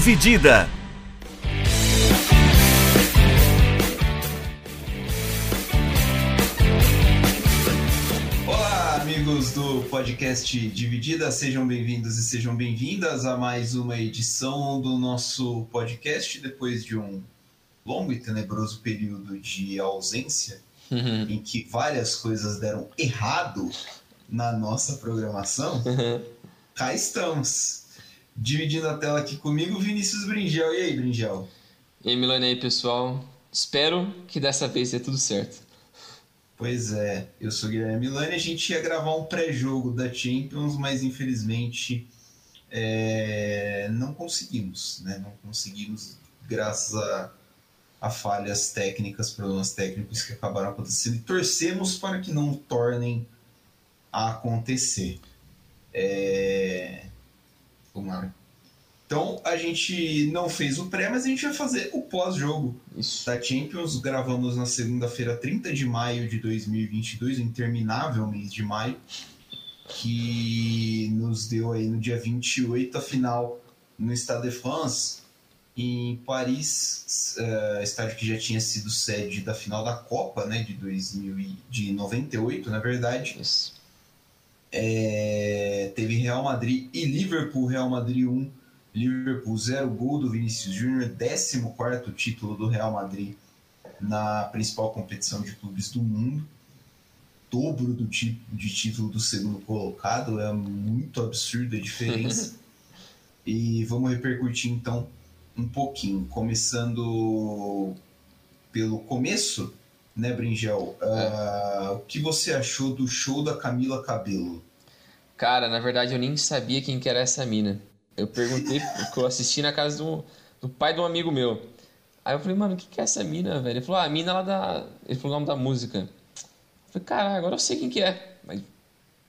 Dividida. Olá, amigos do podcast Dividida, sejam bem-vindos e sejam bem-vindas a mais uma edição do nosso podcast depois de um longo e tenebroso período de ausência Uhum. em que várias coisas deram errado na nossa programação. Cá estamos. Dividindo a tela aqui comigo, Vinícius Bringel. E aí, Bringel? E aí, Milane aí, pessoal. Espero que dessa vez dê tudo certo. Pois é, eu sou Guilherme Milani. A gente ia gravar um pré-jogo da Champions, mas infelizmente é, não conseguimos, né? Não conseguimos, graças a, a falhas técnicas, problemas técnicos que acabaram acontecendo. E torcemos para que não tornem a acontecer. É... Então a gente não fez o pré, mas a gente vai fazer o pós-jogo da Champions. Gravamos na segunda-feira, 30 de maio de 2022, o interminável mês de maio, que nos deu aí no dia 28 a final no Stade de France, em Paris, eh, estádio que já tinha sido sede da final da Copa, né, de 2000 e- de 98, na verdade. Isso. É, Real Madrid e Liverpool, Real Madrid 1, Liverpool 0, gol do Vinícius Júnior, 14 título do Real Madrid na principal competição de clubes do mundo, dobro do tipo de título do segundo colocado, é muito absurda a diferença. e vamos repercutir então um pouquinho, começando pelo começo, né, Bringel? Ah, o que você achou do show da Camila Cabelo? Cara, na verdade eu nem sabia quem que era essa mina. Eu perguntei, porque eu assisti na casa do, do pai de um amigo meu. Aí eu falei, mano, o que que é essa mina, velho? Ele falou, ah, a mina lá da. Ele falou o nome da música. Eu falei, caralho, agora eu sei quem que é. Mas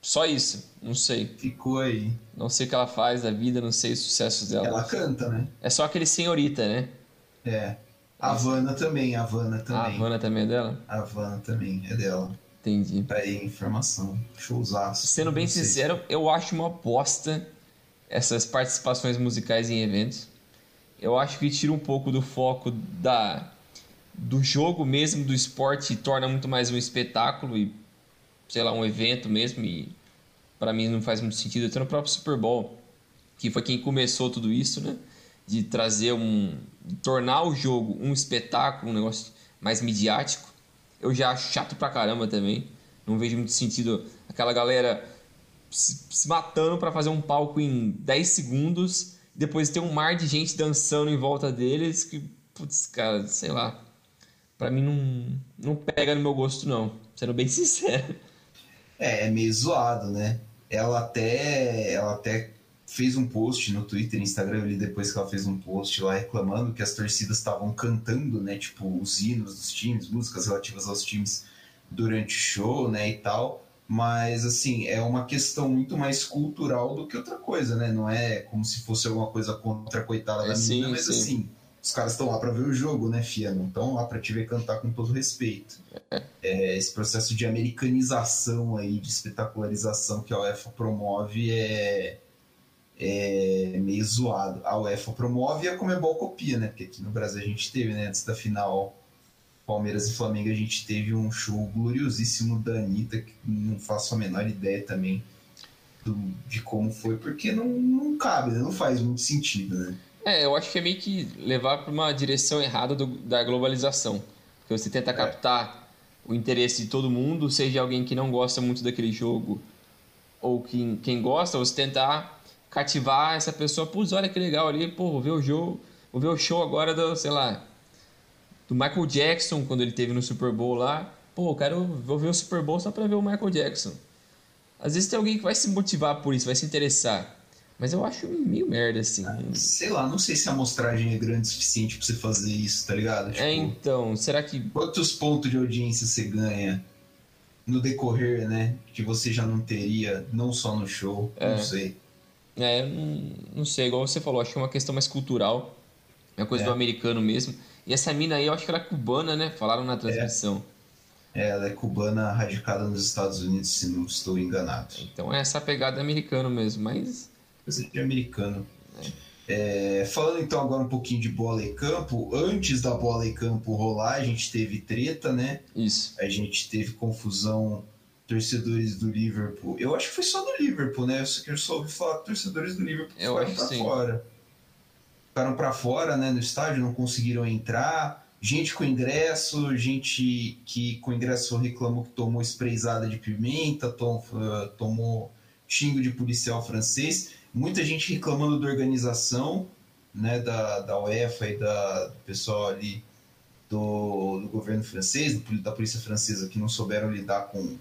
só isso, não sei. Ficou aí. Não sei o que ela faz da vida, não sei os sucessos dela. Ela canta, né? É só aquele senhorita, né? É. A Havana também, a Havana A também. Havana também é dela? A Havana também, é dela. Entendi. Tá aí informação. Showzaço. Sendo bem sincero, eu acho uma bosta essas participações musicais em eventos. Eu acho que tira um pouco do foco da do jogo mesmo, do esporte, e torna muito mais um espetáculo e, sei lá, um evento mesmo. E para mim não faz muito sentido. Até no próprio Super Bowl, que foi quem começou tudo isso, né? De trazer um. de tornar o jogo um espetáculo, um negócio mais midiático. Eu já acho chato pra caramba também. Não vejo muito sentido aquela galera se, se matando pra fazer um palco em 10 segundos, depois ter um mar de gente dançando em volta deles, que, putz, cara, sei lá. Pra mim não, não pega no meu gosto, não. Sendo bem sincero. É, é meio zoado, né? Ela até, ela até fez um post no Twitter e Instagram ali depois que ela fez um post lá reclamando que as torcidas estavam cantando, né? Tipo, os hinos dos times, músicas relativas aos times durante o show, né? E tal. Mas, assim, é uma questão muito mais cultural do que outra coisa, né? Não é como se fosse alguma coisa contra a coitada da É, sim, menina, mas sim. assim, os caras estão lá pra ver o jogo, né, Fia? Não estão lá pra te ver cantar com todo respeito. É, esse processo de americanização aí, de espetacularização que a UEFA promove é, é meio zoado. A UEFA promove e a Comebol copia, né? Porque aqui no Brasil a gente teve, né? Antes da final Palmeiras e Flamengo, a gente teve um show gloriosíssimo da Anitta, que não faço a menor ideia também do- de como foi, porque não, não cabe, né? não faz muito sentido, né? É, eu acho que é meio que levar para uma direção errada do- da globalização. Porque você tenta captar o interesse de todo mundo, seja alguém que não gosta muito daquele jogo ou quem, quem gosta, você tentar cativar essa pessoa. Putz, olha que legal ali, pô, vou ver o jogo, vou ver o show agora do, sei lá, do Michael Jackson, quando ele teve no Super Bowl lá. Pô, quero, vou ver o Super Bowl só para ver o Michael Jackson. Às vezes tem alguém que vai se motivar por isso, vai se interessar. Mas eu acho meio merda, assim. Sei lá, não sei se a amostragem é grande o suficiente pra você fazer isso, tá ligado? É, então, será que. Quantos pontos de audiência você ganha no decorrer, né? Que você já não teria, não só no show, É. não sei. É, não, sei, igual você falou, acho que é uma questão mais cultural. É uma coisa É. do americano mesmo. E essa mina aí, eu acho que ela é cubana, né? Falaram na transmissão. É, ela é cubana radicada nos Estados Unidos, se não estou enganado. Então é essa pegada americano mesmo, mas. Coisa de americano. É, falando então agora um pouquinho de bola e campo, antes da bola e campo rolar, a gente teve treta, né? Isso. A gente teve confusão, torcedores do Liverpool. Eu acho que foi só do Liverpool, né? Eu só ouvi falar que torcedores do Liverpool Eu ficaram que sim. fora. Ficaram pra fora, né, no estádio, não conseguiram entrar. Gente com ingresso, gente que com ingresso reclamou que tomou sprayzada de pimenta, tom- ah, tomou xingo de policial francês. Muita gente reclamando da organização, né, da, da UEFA e da, do pessoal ali do, do governo francês, do da polícia francesa, que não souberam lidar com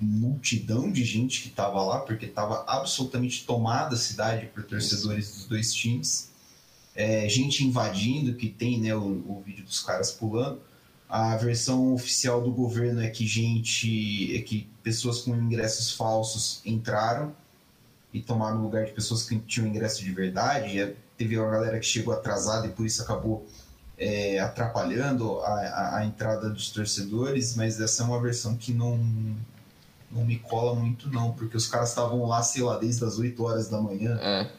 multidão de gente que estava lá, porque estava absolutamente tomada a cidade por torcedores dos dois times. É, gente invadindo, que tem né, o, o vídeo dos caras pulando. A versão oficial do governo é que gente, é que pessoas com ingressos falsos entraram e tomaram o lugar de pessoas que tinham ingresso de verdade. E teve uma galera que chegou atrasada e por isso acabou é, atrapalhando a, a, a entrada dos torcedores, mas essa é uma versão que não, não me cola muito não, porque os caras estavam lá, sei lá, desde as 8 horas da manhã. É.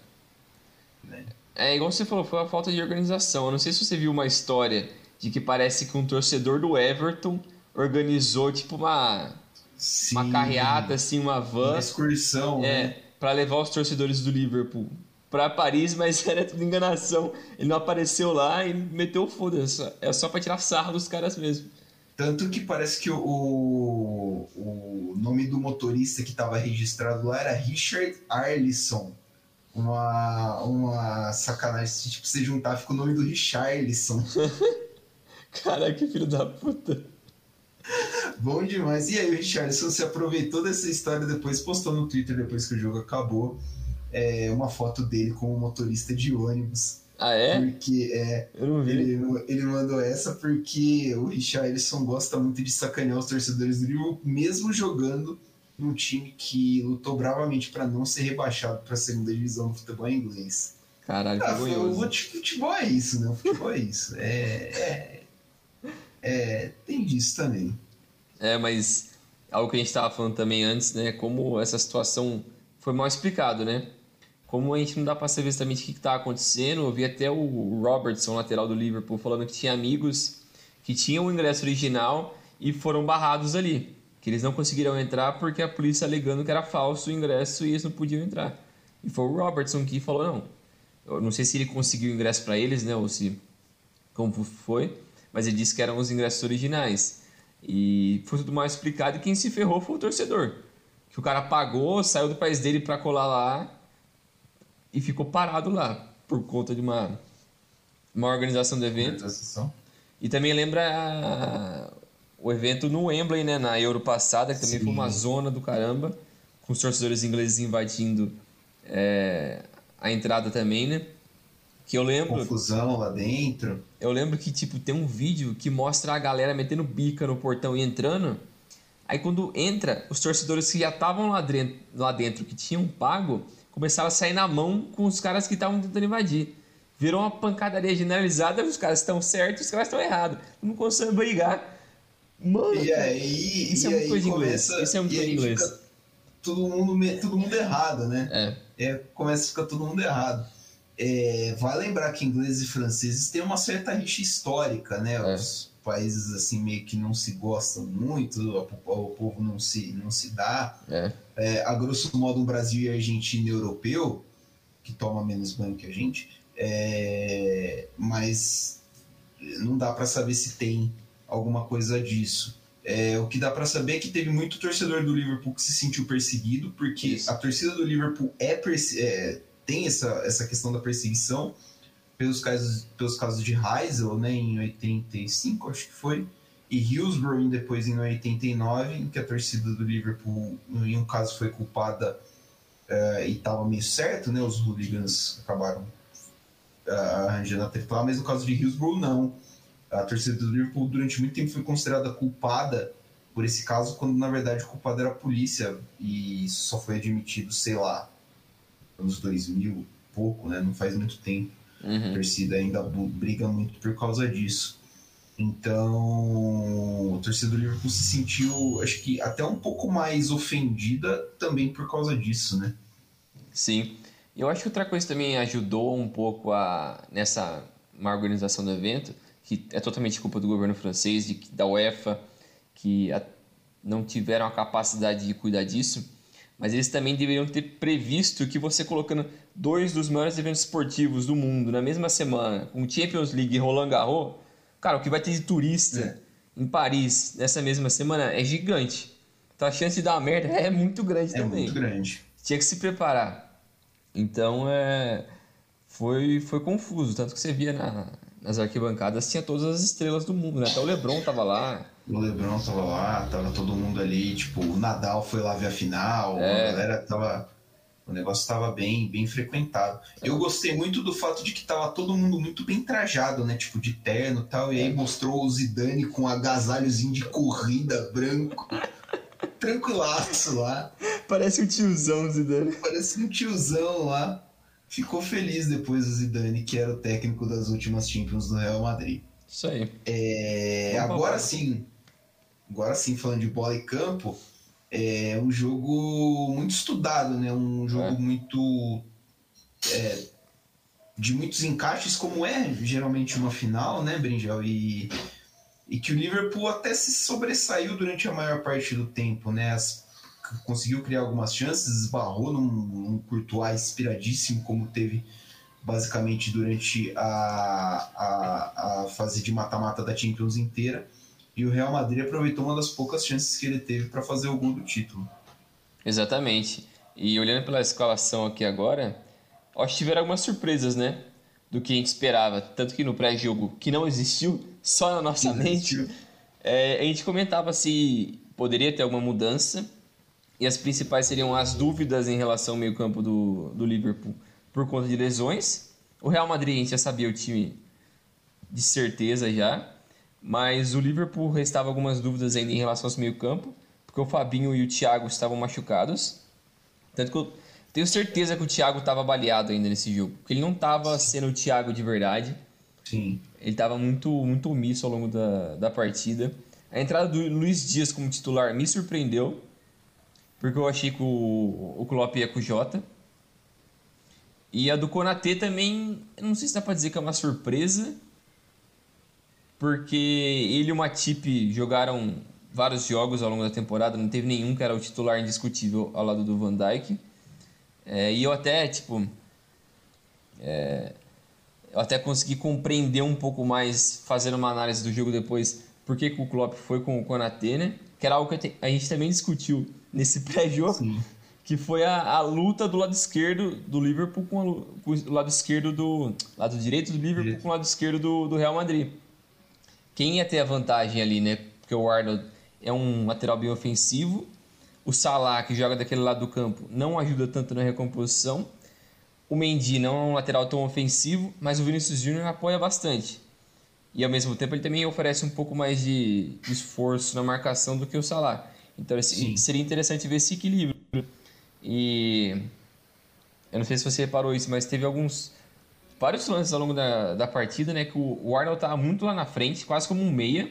Né? É, igual você falou, foi uma falta de organização. Eu não sei se você viu uma história de que parece que um torcedor do Everton organizou, tipo, uma, Sim, uma carreata, assim, uma van. uma excursão, né? É, para levar os torcedores do Liverpool para Paris, mas era tudo enganação. Ele não apareceu lá e meteu o foda-se. É só pra tirar sarro dos caras mesmo. Tanto que parece que o, o nome do motorista que estava registrado lá era Richard Arlisson. Uma, uma sacanagem. Se tipo, você juntar, fica o nome do Richarlison. Caraca, que filho da puta. Bom demais. E aí o Richardson se aproveitou dessa história depois, postou no Twitter depois que o jogo acabou. É, uma foto dele como motorista de ônibus. Ah, é? Porque é, ele, ele mandou essa porque o Richarlison gosta muito de sacanear os torcedores do Liverpool, mesmo jogando num time que lutou bravamente para não ser rebaixado para a segunda divisão do futebol inglês. Caralho, Ah, vergonhoso. o futebol é isso, né? O futebol é isso. É, é, é, tem disso também. É, mas algo que a gente estava falando também antes, né? Como essa situação foi mal explicado, né? Como a gente não dá para saber exatamente o que está acontecendo. Eu vi até o Robertson, lateral do Liverpool, falando que tinha amigos que tinham o ingresso original e foram barrados ali. Que eles não conseguiram entrar porque a polícia alegando que era falso o ingresso e eles não podiam entrar. E foi o Robertson que falou: não. Eu não sei se ele conseguiu o ingresso para eles, né? Ou se. Como foi. Mas ele disse que eram os ingressos originais. E foi tudo mal explicado e quem se ferrou foi o torcedor. Que o cara pagou, saiu do país dele para colar lá e ficou parado lá por conta de uma, uma organização do evento. E também lembra a- o evento no Wembley, né, na Euro passada, que também Sim. foi uma zona do caramba, com os torcedores ingleses invadindo é, a entrada também, né? Que eu lembro. Confusão lá dentro. Eu lembro que, tipo, tem um vídeo que mostra a galera metendo bica no portão e entrando. Aí quando entra, os torcedores que já estavam lá dentro, lá dentro, que tinham pago, começaram a sair na mão com os caras que estavam tentando invadir. Virou uma pancadaria generalizada, os caras estão certos, os caras estão errados. Não conseguem brigar. Mano, E aí, Isso e é muito coisa de inglês. Isso é muito coisa de inglês. Todo mundo, todo mundo errado, né? é, É, começa a ficar todo mundo errado. É, vai lembrar que ingleses e franceses têm uma certa rixa histórica, né? É. Os países assim meio que não se gostam muito, o, o povo não se, não se dá. é. É, a grosso modo, um Brasil e Argentina europeu, que toma menos banho que a gente, é, mas não dá para saber se tem alguma coisa disso. É, o que dá para saber é que teve muito torcedor do Liverpool que se sentiu perseguido, porque Isso. a torcida do Liverpool é, é, tem essa, essa questão da perseguição pelos casos, pelos casos de Heysel, né, em 85, acho que foi, e Hillsborough depois em 89, em que a torcida do Liverpool, em um caso, foi culpada eh, e estava meio certo, né? Os hooligans acabaram eh, arranjando a treta mas no caso de Hillsborough, não. A torcida do Liverpool durante muito tempo foi considerada culpada por esse caso, quando na verdade o culpado era a polícia e isso só foi admitido, sei lá, nos 2000, pouco, né? Não faz muito tempo a Uhum. torcida ainda briga muito por causa disso. Então, a torcida do Liverpool se sentiu, acho que até um pouco mais ofendida também por causa disso, né? Sim. Eu acho que outra coisa também ajudou um pouco a nessa má organização do evento, que é totalmente culpa do governo francês, de, da UEFA, que a, não tiveram a capacidade de cuidar disso, mas eles também deveriam ter previsto que você colocando dois dos maiores eventos esportivos do mundo na mesma semana, com Champions League e Roland Garros, cara, o que vai ter de turista é. em Paris nessa mesma semana é gigante. Então a chance de dar uma merda é muito grande é também. É muito grande. Tinha que se preparar. Então é foi foi confuso, tanto que você via na, nas arquibancadas tinha todas as estrelas do mundo, né? Até o LeBron tava lá. O LeBron tava lá, tava todo mundo ali, tipo, o Nadal foi lá ver a final, é. a galera tava o negócio estava bem, bem frequentado. Eu gostei muito do fato de que tava todo mundo muito bem trajado, né? Tipo, de terno e tal. E aí mostrou o Zidane com um agasalhozinho de corrida branco. Tranquilaço lá. Parece um tiozão, Zidane. Parece um tiozão lá. Ficou feliz depois o Zidane, que era o técnico das últimas Champions do Real Madrid. Isso aí. É, agora sim, agora sim, falando de bola e campo, é um jogo muito estudado, né? Um jogo é. muito é, de muitos encaixes, como é geralmente uma final, né, Brinjal? E, e que o Liverpool até se sobressaiu durante a maior parte do tempo, né? As, conseguiu criar algumas chances, esbarrou num, num Courtois inspiradíssimo, como teve basicamente durante a, a, a fase de mata-mata da Champions inteira e o Real Madrid aproveitou uma das poucas chances que ele teve para fazer o gol do título. Exatamente. E olhando pela escalação aqui agora, acho que tiveram algumas surpresas, né? Do que a gente esperava. Tanto que no pré-jogo, que não existiu, só na nossa mente, é, a gente comentava se poderia ter alguma mudança. E as principais seriam as dúvidas em relação ao meio-campo do, do Liverpool por conta de lesões. O Real Madrid, a gente já sabia o time de certeza já. Mas o Liverpool restava algumas dúvidas ainda em relação ao meio-campo, porque o Fabinho e o Thiago estavam machucados. Tanto que eu tenho certeza que o Thiago estava baleado ainda nesse jogo, porque ele não estava sendo o Thiago de verdade. Sim. Ele estava muito, muito omisso ao longo da, da partida. A entrada do Luiz Dias como titular me surpreendeu, porque eu achei que o, o Klopp ia com o Jota. E a do Konatê também, não sei se dá para dizer que é uma surpresa, porque ele e o Matip jogaram vários jogos ao longo da temporada, não teve nenhum que era o titular indiscutível ao lado do Van Dijk. É, e eu até, tipo. É, eu até consegui compreender um pouco mais, fazendo uma análise do jogo depois, por que, o Klopp foi com o Konaté, né? Que era algo que a gente também discutiu nesse pré-jogo, que foi a, a, luta do lado esquerdo do Liverpool com, a, com, o lado esquerdo do. lado direito do Liverpool com o lado esquerdo do, do Real Madrid quem ia ter a vantagem ali, né? Porque o Arnold é um lateral bem ofensivo. O Salah, que joga daquele lado do campo, não ajuda tanto na recomposição. O Mendy não é um lateral tão ofensivo, mas o Vinícius Júnior apoia bastante. E ao mesmo tempo ele também oferece um pouco mais de esforço na marcação do que o Salah. Então Sim. seria interessante ver esse equilíbrio. E eu não sei se você reparou isso, mas teve alguns vários lances ao longo da, da partida, né? Que o, o Arnold tava muito lá na frente, quase como um meia.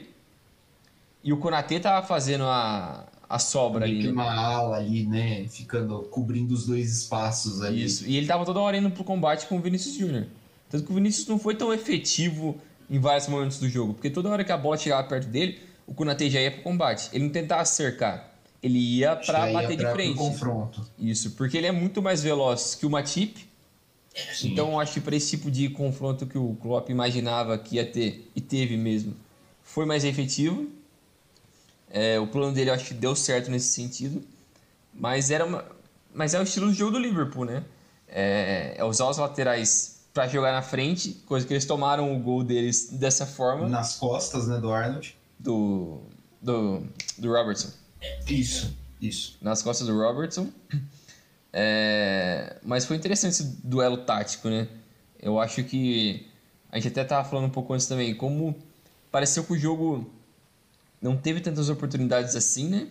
E o Konatê tava fazendo a, a sobra ali. Né? Uma ala ali, né? Ficando, cobrindo os dois espaços ali. Isso. E ele tava toda hora indo pro combate com o Vinícius Júnior. Tanto que o Vinícius não foi tão efetivo em vários momentos do jogo. Porque toda hora que a bola chegava perto dele, o Konatê já ia pro combate. Ele não tentava cercar. Ele ia para bater de frente. confronto. Isso, porque ele é muito mais veloz que o Matip Sim. Então, acho que para esse tipo de confronto que o Klopp imaginava que ia ter, e teve mesmo, foi mais efetivo. É, o plano dele, acho que deu certo nesse sentido. Mas, era uma, mas é o estilo de jogo do Liverpool, né? É, é usar os laterais para jogar na frente, coisa que eles tomaram o gol deles dessa forma. Nas costas, né, do Arnold. Do, do, do Robertson. Isso, isso. Nas costas do Robertson. É, mas foi interessante esse duelo tático, né? Eu acho que a gente até estava falando um pouco antes também, como pareceu que o jogo não teve tantas oportunidades assim, né?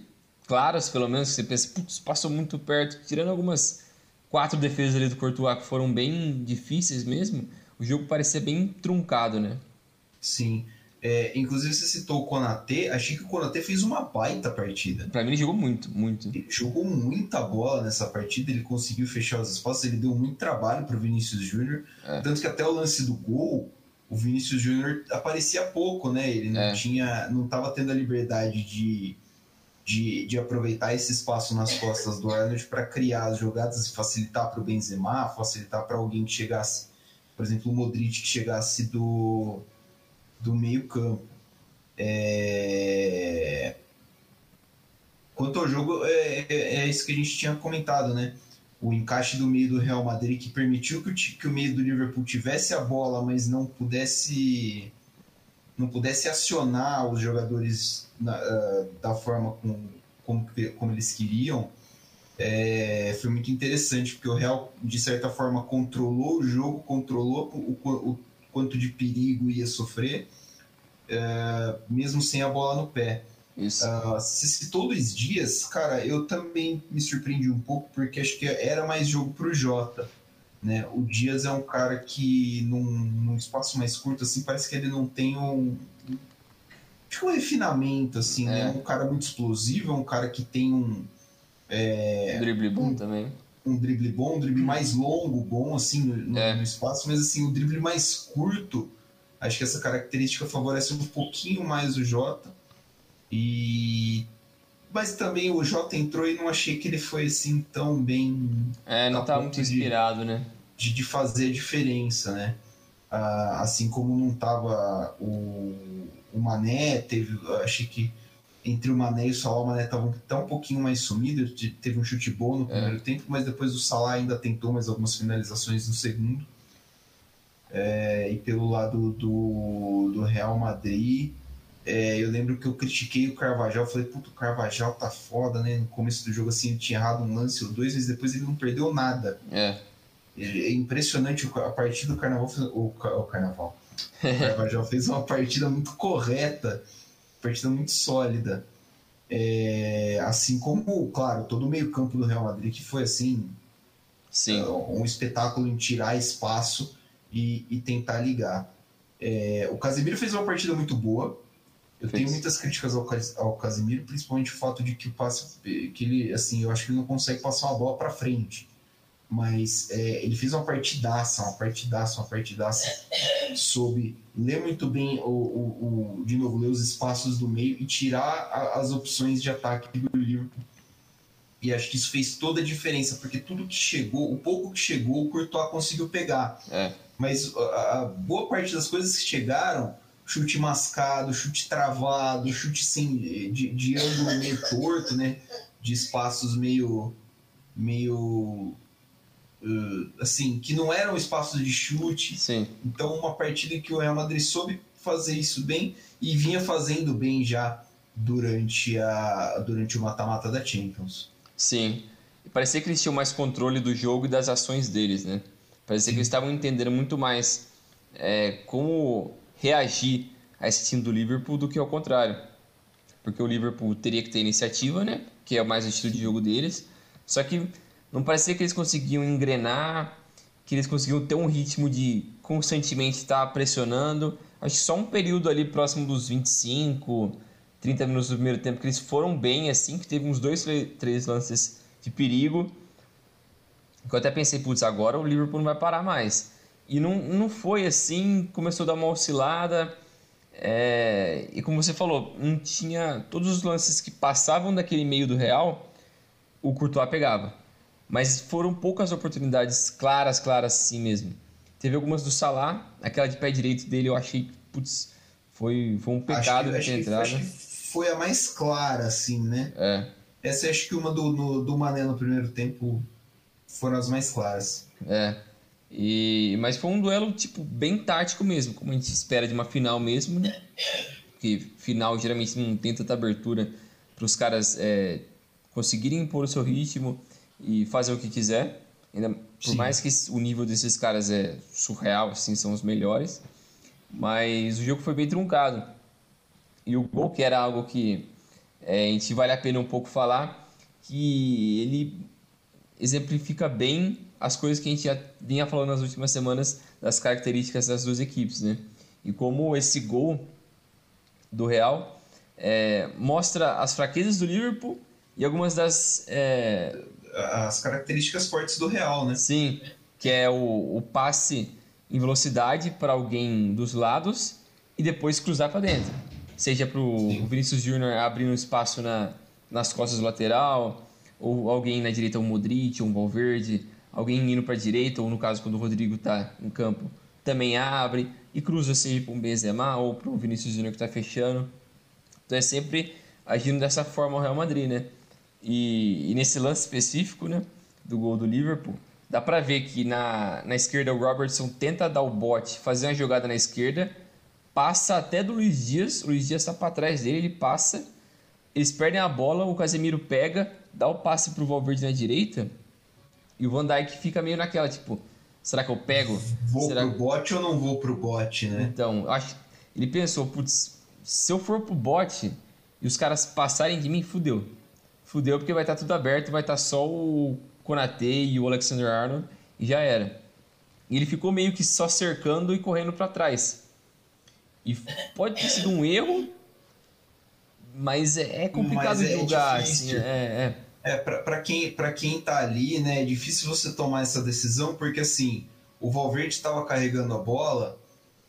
Claras, pelo menos, você pensa, putz, passou muito perto, tirando algumas quatro defesas ali do Courtois que foram bem difíceis mesmo, o jogo parecia bem truncado, né? Sim. É, inclusive, você citou o Konatê. Achei que o Konatê fez uma baita partida. Pra mim, ele jogou muito, muito. Ele jogou muita bola nessa partida. Ele conseguiu fechar os espaços. Ele deu muito trabalho pro Vinícius Júnior. É. Tanto que até o lance do gol, o Vinícius Júnior aparecia pouco, né? Ele não é. tinha, não tava tendo a liberdade de, de, de aproveitar esse espaço nas costas do Arnold para criar as jogadas e facilitar para o Benzema, facilitar para alguém que chegasse, por exemplo, o Modric que chegasse do do meio-campo. É... Quanto ao jogo, é, é, é, isso que a gente tinha comentado, né? O encaixe do meio do Real Madrid que permitiu que o, que o meio do Liverpool tivesse a bola, mas não pudesse não pudesse acionar os jogadores na, uh, da forma com, como, como eles queriam, é, foi muito interessante, porque o Real, de certa forma, controlou o jogo, controlou o, o, quanto de perigo ia sofrer, é, mesmo sem a bola no pé. Isso. Uh, você citou Luiz Dias, cara, eu também me surpreendi um pouco, porque acho que era mais jogo pro Jota. Né? O Dias é um cara que, num, num espaço mais curto, assim, parece que ele não tem um, um refinamento, assim, né? é. né? Um cara muito explosivo, é um cara que tem um. É, drible bom um, também um drible bom, um drible mais longo, bom, assim, no, é. no, espaço, mas assim, o drible mais curto, acho que essa característica favorece um pouquinho mais o Jota. E. Mas também o Jota entrou e não achei que ele foi assim tão bem. É, não tá muito inspirado, de, né? De, de fazer a diferença, né? Ah, assim como não tava o, o Mané, teve. Achei que entre o Mané e o Salah, o Mané estava tá um pouquinho mais sumido, teve um chute bom no primeiro é. tempo, mas depois o Salah ainda tentou mais algumas finalizações no segundo. É, e pelo lado do, do Real Madrid, é, eu lembro que eu critiquei o Carvajal, falei, puto, o Carvajal tá foda, né? No começo do jogo, assim, ele tinha errado um lance ou dois, mas depois ele não perdeu nada. É. É impressionante a partir do Carnaval, o, o Carnaval. O Carvajal fez uma partida muito correta partida muito sólida. É, assim como, claro, todo o meio-campo do Real Madrid, que foi assim Sim. É, um espetáculo em tirar espaço e, e tentar ligar. É, o Casemiro fez uma partida muito boa. Eu fez. tenho muitas críticas ao, ao Casemiro, principalmente o fato de que, passa, que ele, assim, eu acho que ele não consegue passar uma bola para frente mas é, ele fez uma partidaça, uma partidaça, uma partidaça, soube ler muito bem, o, o, o, de novo, ler os espaços do meio e tirar a, as opções de ataque do Liverpool. E acho que isso fez toda a diferença, porque tudo que chegou, o pouco que chegou, o Courtois conseguiu pegar. É. Mas a, a, boa parte das coisas que chegaram, chute mascado, chute travado, chute sem, de, de ângulo meio torto, né? De espaços meio meio uh, assim, que não eram espaços de chute. Sim. Então, uma partida que o Real Madrid soube fazer isso bem e vinha fazendo bem já durante, a, durante o mata-mata da Champions. Sim. Parecia que eles tinham mais controle do jogo e das ações deles, né? Parecia Sim. que eles estavam entendendo muito mais é, como reagir a esse time do Liverpool do que ao contrário. Porque o Liverpool teria que ter iniciativa, né? Que é mais o estilo de jogo deles. Só que não parecia que eles conseguiam engrenar, que eles conseguiam ter um ritmo de constantemente estar pressionando. Acho que só um período ali próximo dos 25, 30 minutos do primeiro tempo que eles foram bem, assim, que teve uns dois, três lances de perigo. Eu até pensei, putz, agora o Liverpool não vai parar mais. E não, não foi assim, começou a dar uma oscilada. É, e como você falou, não tinha. Todos os lances que passavam daquele meio do Real, o Courtois pegava. Mas foram poucas oportunidades claras, claras assim mesmo. Teve algumas do Salah, aquela de pé direito dele eu achei, putz, foi, foi um pecado acho que, ter entrado. Acho que foi a mais clara, assim, né? É. Essa acho que uma do, no, do Mané no primeiro tempo foram as mais claras. É. E, mas foi um duelo, tipo, bem tático mesmo, como a gente espera de uma final mesmo, né? Porque final geralmente não tem tanta abertura para os caras é, conseguirem impor o seu ritmo e fazer o que quiser. Ainda, por Sim. mais que o nível desses caras é surreal, assim, são os melhores. Mas o jogo foi bem truncado. E o gol, que era algo que é, a gente vale a pena um pouco falar, que ele exemplifica bem as coisas que a gente já vinha falando nas últimas semanas das características das duas equipes, né? E como esse gol do Real. É, mostra as fraquezas do Liverpool e algumas das. É... As características fortes do Real, né? Sim, que é o, o passe em velocidade para alguém dos lados e depois cruzar para dentro. Seja para o Vinícius Júnior abrindo espaço na, nas costas do lateral, ou alguém na direita, um Modric, um Valverde, alguém indo para a direita, ou no caso quando o Rodrigo está em campo, também abre e cruza seja para um Benzema ou para o Vinícius Júnior que está fechando. Então é sempre agindo dessa forma o Real Madrid, né? E, e, nesse lance específico, né, do gol do Liverpool, dá para ver que na, na esquerda o Robertson tenta dar o bote, fazer uma jogada na esquerda, passa até do Luiz Dias, o Luiz Dias está para trás dele, ele passa, eles perdem a bola, o Casemiro pega, dá o passe pro Valverde na direita, e o Van Dijk fica meio naquela, tipo, será que eu pego? Vou será... pro bote ou não vou pro bote, né? Então, acho ele pensou, putz, se eu for pro bote e os caras passarem de mim, fudeu fudeu porque vai estar tá tudo aberto, vai estar tá só o Konate e o Alexander Arnold e já era. E ele ficou meio que só cercando e correndo para trás. E pode ter sido um erro, mas é, é complicado mas é julgar. Assim, é, é. é para quem, pra quem tá ali, né, é difícil você tomar essa decisão, porque assim, o Valverde estava carregando a bola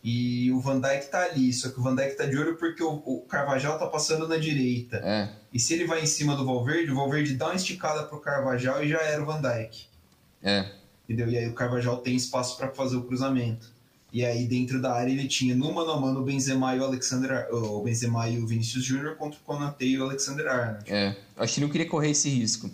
e o Van Dijk tá ali, só que o Van Dijk tá de olho porque o, o Carvajal tá passando na direita. É. E se ele vai em cima do Valverde, o Valverde dá uma esticada pro Carvajal e já era o Van Dijk. É. Entendeu? E aí o Carvajal tem espaço para fazer o cruzamento. E aí dentro da área ele tinha no mano a mano o Benzema e o Alexander, o Benzema e o Vinícius Júnior contra o Konate e o Alexander Arnold. É. Acho que não queria correr esse risco.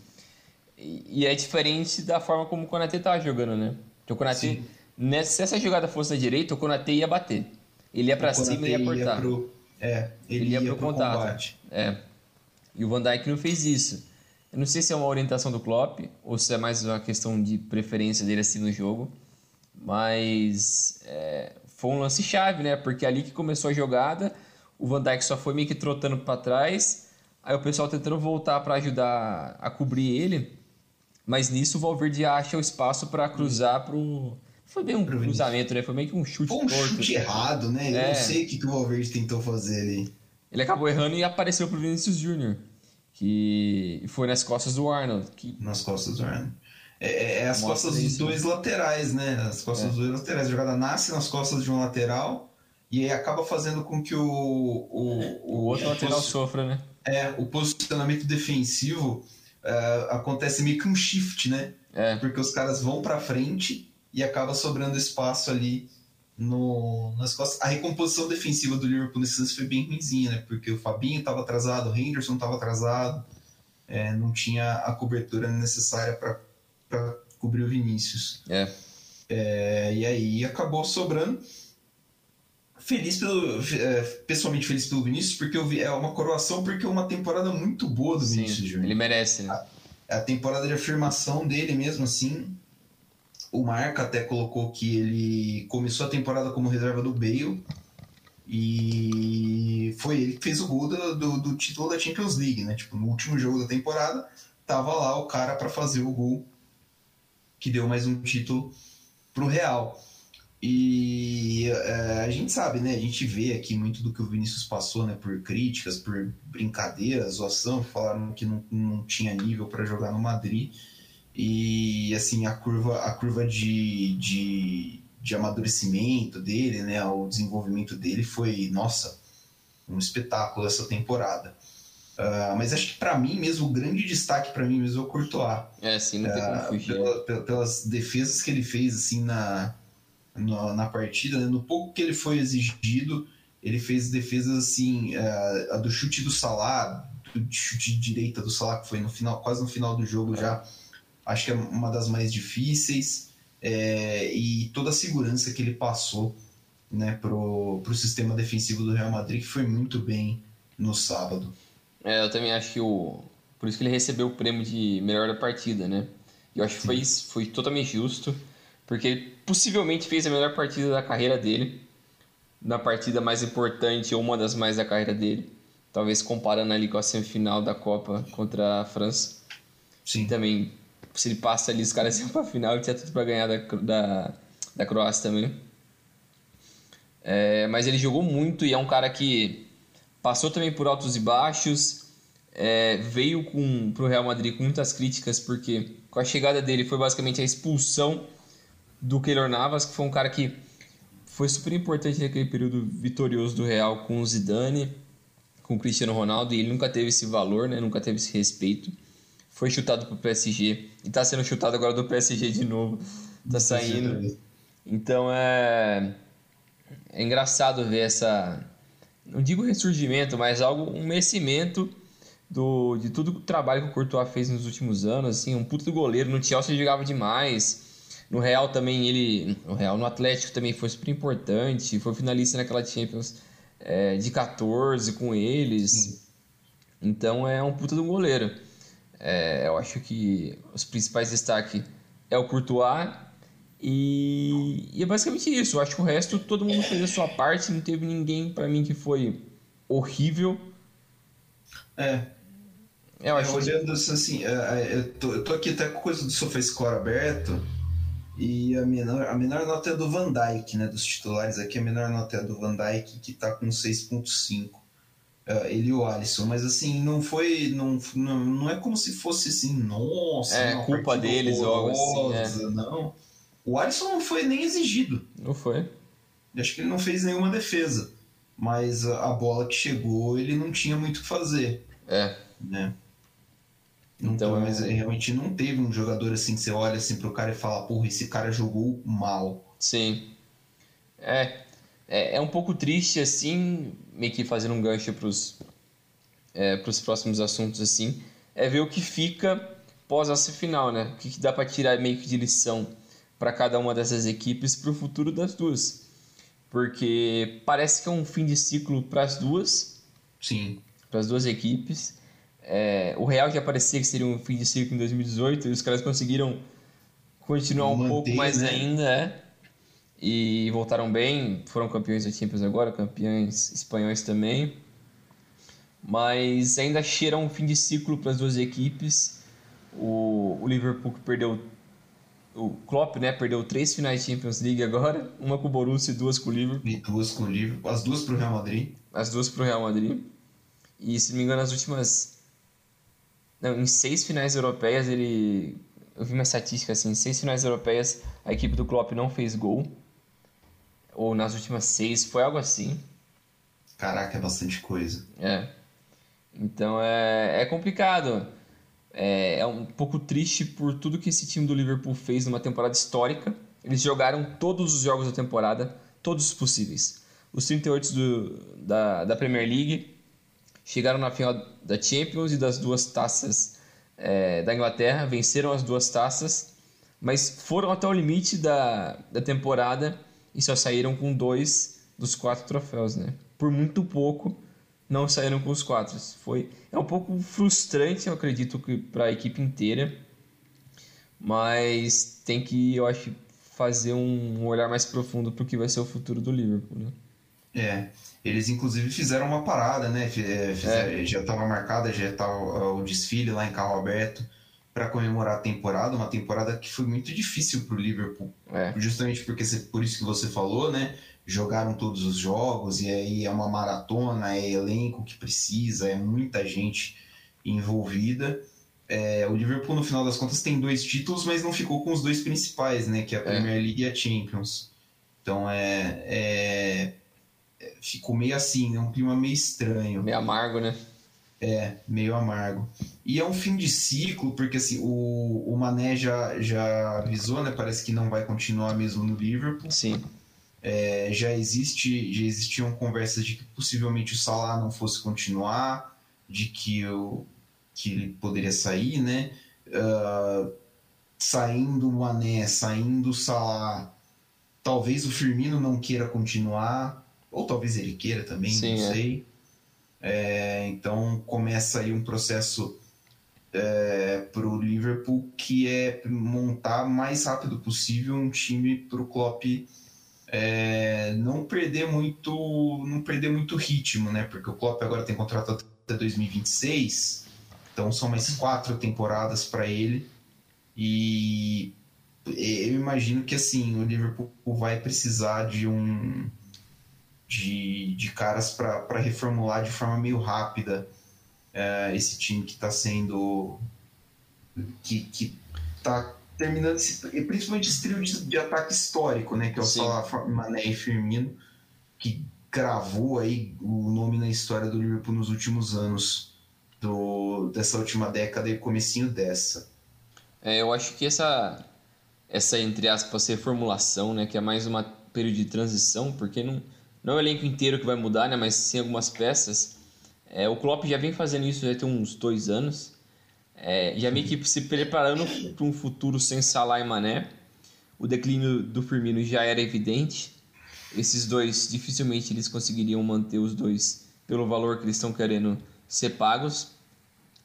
E, e é diferente da forma como o Konate tá jogando, né? Porque o Konate Sim Nessa, se essa jogada fosse na direita, o Konate ia bater. Ele ia para cima e ia cortar. Ia pro, é, ele, ele ia, ia pro, pro contato. Combate. É. E o Van Dijk não fez isso. Eu não sei se é uma orientação do Klopp ou se é mais uma questão de preferência dele assim no jogo. Mas é, foi um lance chave, né? Porque ali que começou a jogada, o Van Dijk só foi meio que trotando para trás. Aí o pessoal tentando voltar para ajudar a cobrir ele. Mas nisso o Valverde acha o espaço para cruzar pro foi bem um cruzamento, né? Foi meio que um chute Foi um torto. chute errado, né? Eu é. não sei o que, que o Valverde tentou fazer ali. Ele acabou errando e apareceu pro Vinicius Júnior. Que foi nas costas do Arnold. Que... Nas costas do Arnold. É, é, é as Mostra costas dos dois laterais, né? As costas é. dos dois laterais. A jogada nasce nas costas de um lateral e aí acaba fazendo com que o. O, o, o outro lateral sofra, né? É, o posicionamento defensivo uh, acontece meio que um shift, né? É. Porque os caras vão para frente e acaba sobrando espaço ali no, nas costas. A recomposição defensiva do Liverpool nesse lance foi bem ruimzinha, né? Porque o Fabinho estava atrasado, o Henderson estava atrasado, é, não tinha a cobertura necessária para cobrir o Vinícius. É. é. E aí acabou sobrando. Feliz pelo. É, pessoalmente feliz pelo Vinícius, porque eu vi, é uma coroação, porque é uma temporada muito boa do Vinícius Júnior. Ele merece, né? A, a temporada de afirmação dele mesmo, assim o Marca até colocou que ele começou a temporada como reserva do Bale e foi ele que fez o gol do, do, do título da Champions League, né? Tipo, no último jogo da temporada, tava lá o cara para fazer o gol que deu mais um título pro Real. E é, a gente sabe, né? A gente vê aqui muito do que o Vinícius passou, né? Por críticas, por brincadeiras, zoação, falaram que não, não tinha nível para jogar no Madrid. E assim, a curva, a curva de, de, de amadurecimento dele, né, o desenvolvimento dele foi, nossa, um espetáculo essa temporada. Uh, mas acho que para mim mesmo, o grande destaque para mim mesmo é o Courtois. É, sim, não tem como ah, fugir. Pela, pelas defesas que ele fez assim na, na, na, partida, né? no pouco que ele foi exigido, ele fez defesas assim, uh, a do chute do Salah, do chute de direita do Salah, que foi no final, quase no final do jogo é. já acho que é uma das mais difíceis é, e toda a segurança que ele passou né, pro, pro sistema defensivo do Real Madrid, que foi muito bem no sábado. É, eu também acho que o. Por isso que ele recebeu o prêmio de melhor da partida, né? Eu acho que foi, foi totalmente justo, porque ele possivelmente fez a melhor partida da carreira dele, na partida mais importante ou uma das mais da carreira dele. Talvez comparando ali com a semifinal da Copa contra a França. Sim. Também se ele passa ali, os caras iam pra final, ele tinha tudo pra ganhar da, da, da Croácia também. É, mas ele jogou muito e é um cara que passou também por altos e baixos, é, veio para o Real Madrid com muitas críticas, porque com a chegada dele foi basicamente a expulsão do Keylor Navas, que foi um cara que foi super importante naquele período vitorioso do Real com o Zidane, com o Cristiano Ronaldo, e ele nunca teve esse valor, né? nunca teve esse respeito. Foi chutado para o PSG e está sendo chutado agora do PSG de novo. Está saindo. Então é, é engraçado ver essa. Não digo ressurgimento, mas algo, um merecimento do, de tudo o trabalho que o Courtois fez nos últimos anos. Assim, um puto do goleiro. No Chelsea jogava demais. No Real também ele. No Real, no Atlético também foi super importante. Foi finalista naquela Champions é, de 14 com eles. Então é um puta do goleiro. É, eu acho que os principais destaques é o Courtois e, e, é basicamente isso. Eu acho que o resto todo mundo fez a sua parte. Não teve ninguém para mim que foi horrível. É. é eu acho é, olhando que... assim, é, é, eu tô, eu tô aqui até com coisa do SofaScore aberto. E a menor, a menor nota é do Van Dyke, né? Dos titulares aqui, a menor nota é do Van Dyke, que tá com 6.5. Uh, é, ele e o Alisson, mas assim, não foi. Não, não, não é como se fosse assim, nossa, é culpa deles ou algo assim. É. Não. O Alisson não foi nem exigido. Não foi. Acho que ele não fez nenhuma defesa. Mas a bola que chegou, ele não tinha muito o que fazer. É. Né? Então, então, mas realmente não teve um jogador assim que você olha assim pro cara e fala, porra, esse cara jogou mal. Sim. É. É, é um pouco triste, assim, meio que fazendo um gancho pros, é, pros próximos assuntos, assim, é ver o que fica pós essa final, né? O que, que dá para tirar meio que de lição para cada uma dessas equipes para o futuro das duas. Porque parece que é um fim de ciclo para as duas. Sim. Para as duas equipes. É, o Real já parecia que seria um fim de ciclo em 2018 e os caras conseguiram continuar um pouco mais né? ainda, é. E voltaram bem, foram campeões da Champions agora, campeões espanhóis também. Mas ainda cheira um fim de ciclo para as duas equipes. O, o Liverpool que perdeu o Klopp, né, perdeu três finais de Champions League agora, uma com o Borussia e duas com o Liverpool. E duas com o Liverpool, as duas para o Real Madrid. As duas para o Real Madrid. E se não me engano, as últimas não, em seis finais europeias ele. Eu vi uma estatística assim: em seis finais europeias a equipe do Klopp não fez gol. Ou nas últimas seis, foi algo assim. Caraca, é bastante coisa. É. Então é, é complicado. É, é um pouco triste por tudo que esse time do Liverpool fez numa temporada histórica. Eles jogaram todos os jogos da temporada, todos os possíveis. Os 38 do, da, da Premier League, chegaram na final da Champions e das duas taças é, da Inglaterra, venceram as duas taças, mas foram até o limite da, da temporada e só saíram com dois dos quatro troféus, né? Por muito pouco não saíram com os quatro. Foi é um pouco frustrante, eu acredito que para a equipe inteira, mas tem que, eu acho, fazer um olhar mais profundo para o que vai ser o futuro do Liverpool, né? É. Eles inclusive fizeram uma parada, né? É, fizeram, é. Já estava marcada, já estava o desfile lá em carro aberto para comemorar a temporada, uma temporada que foi muito difícil para o Liverpool, é. justamente porque por isso que você falou, né? Jogaram todos os jogos e aí é uma maratona, é elenco que precisa, é muita gente envolvida. É, o Liverpool no final das contas tem dois títulos, mas não ficou com os dois principais, né? Que é a é. Premier League e a Champions. Então é, é ficou meio assim, né? Um clima meio estranho. Meio amargo, né? É, meio amargo. E é um fim de ciclo, porque assim, o, o Mané já, já avisou, né? Parece que não vai continuar mesmo no Liverpool. Sim. É, já existe já existiam conversas de que possivelmente o Salah não fosse continuar, de que, o, que ele poderia sair, né? Uh, saindo o Mané, saindo o Salah, talvez o Firmino não queira continuar ou talvez ele queira também, Sim, não é. sei. É, então começa aí um processo é, para o Liverpool que é montar mais rápido possível um time para o Klopp é, não perder muito não perder muito ritmo, né? Porque o Klopp agora tem contrato até 2026, então são mais quatro temporadas para ele e eu imagino que assim o Liverpool vai precisar de um de, de caras para reformular de forma meio rápida é, esse time que está sendo. que, que tá terminando, esse, principalmente esse trio de, de ataque histórico, né? Que é o Salah, Mané e Firmino, que gravou aí o nome na história do Liverpool nos últimos anos do, dessa última década e comecinho dessa. É, eu acho que essa, essa entre aspas, reformulação, né, que é mais uma período de transição, porque não, não é o elenco inteiro que vai mudar, né, mas sim algumas peças. É, o Klopp já vem fazendo isso já tem uns dois anos. É, já meio que se preparando para um futuro sem Salah e Mané. O declínio do Firmino já era evidente. Esses dois, dificilmente eles conseguiriam manter os dois pelo valor que eles estão querendo ser pagos.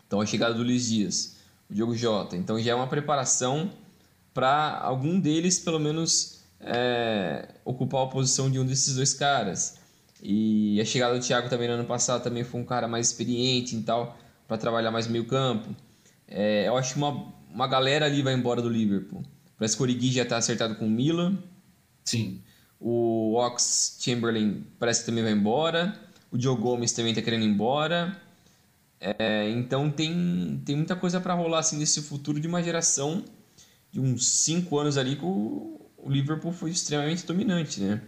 Então a chegada do Luiz Dias, o Diogo Jota. Então já é uma preparação para algum deles, pelo menos, é, ocupar a posição de um desses dois caras. E a chegada do Thiago também no ano passado também foi um cara mais experiente e tal, para trabalhar mais meio campo. É, eu acho que uma, uma galera ali vai embora do Liverpool. Parece que o Origi já está acertado com o Milan. Sim. O Ox Chamberlain parece que também vai embora. O Joe Gomes também está querendo ir embora. É, então tem, tem muita coisa para rolar assim nesse futuro de uma geração de uns 5 anos ali que o, o Liverpool foi extremamente dominante, né?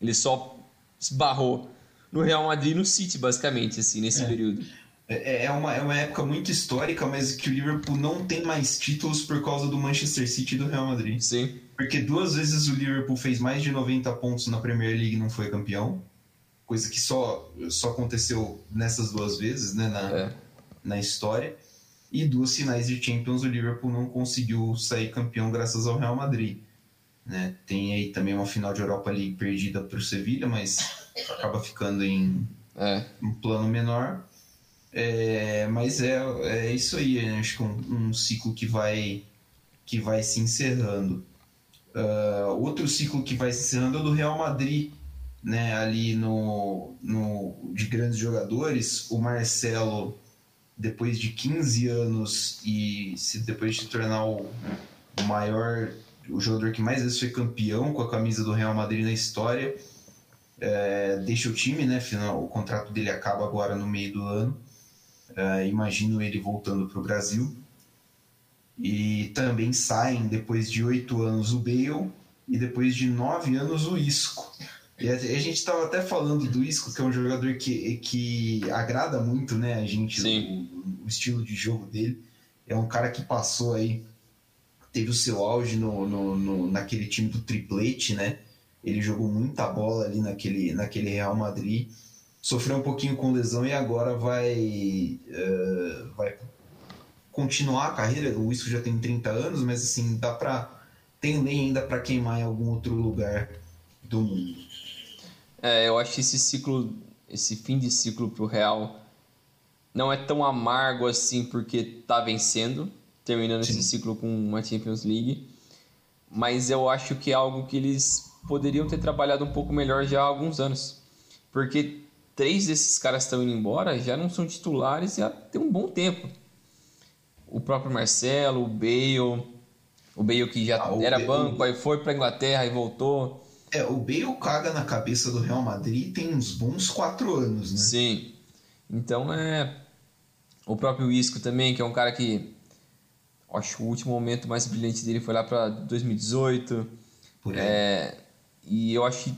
Ele só esbarrou no Real Madrid e no City, basicamente, assim, nesse é. período. É, é, é, uma, é uma época muito histórica, mas que o Liverpool não tem mais títulos por causa do Manchester City e do Real Madrid. Sim. Porque duas vezes o Liverpool fez mais de 90 pontos na Premier League e não foi campeão. Coisa que só, só aconteceu nessas duas vezes, né, na, é. na história. E duas finais de Champions o Liverpool não conseguiu sair campeão graças ao Real Madrid. Né? Tem aí também uma final de Europa League perdida para o Sevilha, mas acaba ficando em é. um plano menor. É, mas é, é isso aí, né? acho que um, um, ciclo que vai, que vai se encerrando. Uh, outro ciclo que vai se encerrando é o do Real Madrid, né? ali no, no, de grandes jogadores. O Marcelo, depois de 15 anos e se depois de tornar o maior, o jogador que mais vezes foi campeão com a camisa do Real Madrid na história, é, deixa o time, né? Final, o contrato dele acaba agora no meio do ano. Uh, imagino ele voltando para o Brasil. E também saem depois de oito anos o Bale e depois de nove anos o Isco. E a, a gente estava até falando do Isco, que é um jogador que, que agrada muito né, a gente, o, o, estilo de jogo dele. É um cara que passou aí, teve o seu auge no, no, no, naquele time do triplete, né? Ele jogou muita bola ali naquele, naquele Real Madrid sofreu um pouquinho com lesão e agora vai, uh, vai continuar a carreira. O Isco já tem 30 anos, mas assim, dá para tem nem ainda para queimar em algum outro lugar do mundo. É, eu acho que esse ciclo, esse fim de ciclo pro Real não é tão amargo assim porque tá vencendo, terminando Sim. esse ciclo com uma Champions League. Mas eu acho que é algo que eles poderiam ter trabalhado um pouco melhor já há alguns anos. Porque três desses caras estão indo embora, já não são titulares já tem um bom tempo. O próprio Marcelo, o Bale, o Bale que já ah, era Bale, banco, aí foi para Inglaterra e voltou. É, o Bale caga na cabeça do Real Madrid tem uns bons quatro anos, né? Sim. Então é. O próprio Isco também, que é um cara que. Acho que o último momento mais brilhante dele foi lá para 2018. Por aí. É, e eu acho que